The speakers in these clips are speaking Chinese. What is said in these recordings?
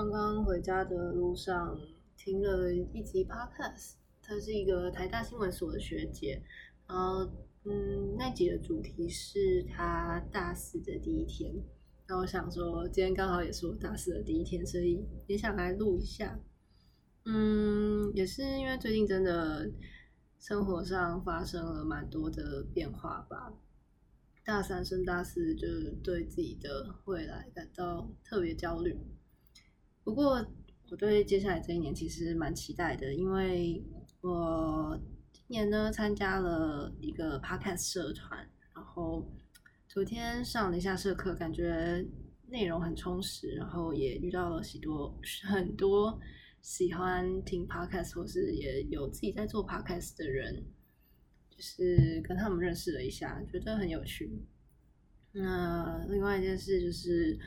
刚刚回家的路上听了一集 podcast，她是一个台大新闻所的学姐，然后嗯，那集的主题是她大四的第一天，然后我想说今天刚好也是我大四的第一天，所以也想来录一下。嗯，也是因为最近真的生活上发生了蛮多的变化吧。大三升大四，就对自己的未来感到特别焦虑。不过，我对接下来这一年其实蛮期待的，因为我今年呢参加了一个 podcast 社团，然后昨天上了一下社课，感觉内容很充实，然后也遇到了许多 很多喜欢听 podcast 或是也有自己在做 podcast 的人。就是跟他们认识了一下，觉得很有趣。那另外一件事就是，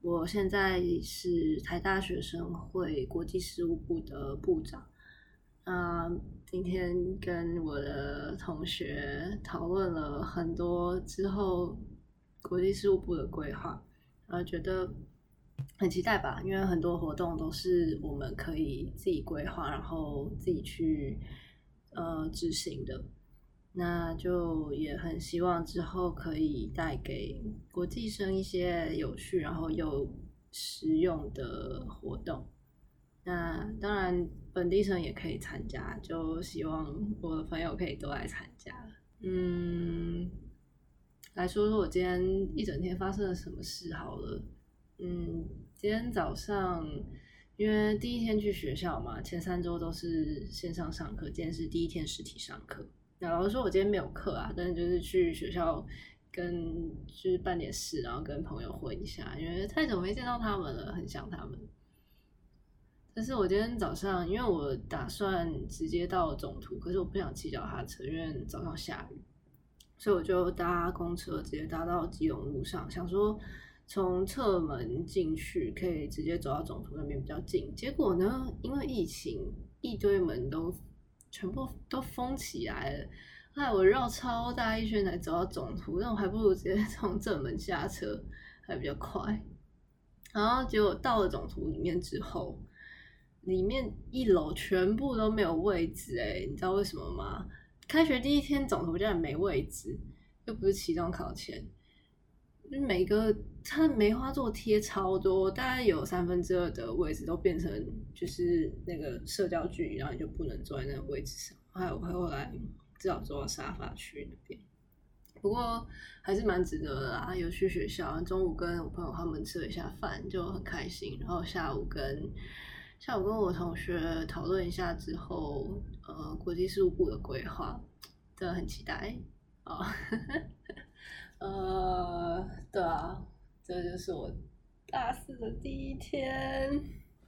我现在是台大学生会国际事务部的部长。啊，今天跟我的同学讨论了很多之后国际事务部的规划，然后觉得很期待吧，因为很多活动都是我们可以自己规划，然后自己去呃执行的。那就也很希望之后可以带给国际生一些有趣然后又实用的活动。那当然本地生也可以参加，就希望我的朋友可以都来参加。嗯，来说说我今天一整天发生了什么事好了。嗯，今天早上因为第一天去学校嘛，前三周都是线上上课，今天是第一天实体上课。老师说，我今天没有课啊，但是就是去学校跟就是办点事，然后跟朋友混一下，因为太久没见到他们了，很想他们。但是我今天早上，因为我打算直接到总图，可是我不想骑脚踏车，因为早上下雨，所以我就搭公车直接搭到基隆路上，想说从侧门进去可以直接走到总图那边比较近。结果呢，因为疫情，一堆门都。全部都封起来了，害我绕超大一圈才走到总图，那我还不如直接从正门下车，还比较快。然后结果到了总图里面之后，里面一楼全部都没有位置，哎，你知道为什么吗？开学第一天总图竟然没位置，又不是期中考前。就每个它梅花座贴超多，大概有三分之二的位置都变成就是那个社交距离，然后你就不能坐在那个位置上。还有后来至少坐到沙发区那边。不过还是蛮值得的啦，有去学校，中午跟我朋友他们吃了一下饭，就很开心。然后下午跟下午跟我同学讨论一下之后，呃，国际事务部的规划，真的很期待啊。呃，对啊，这就是我大四的第一天。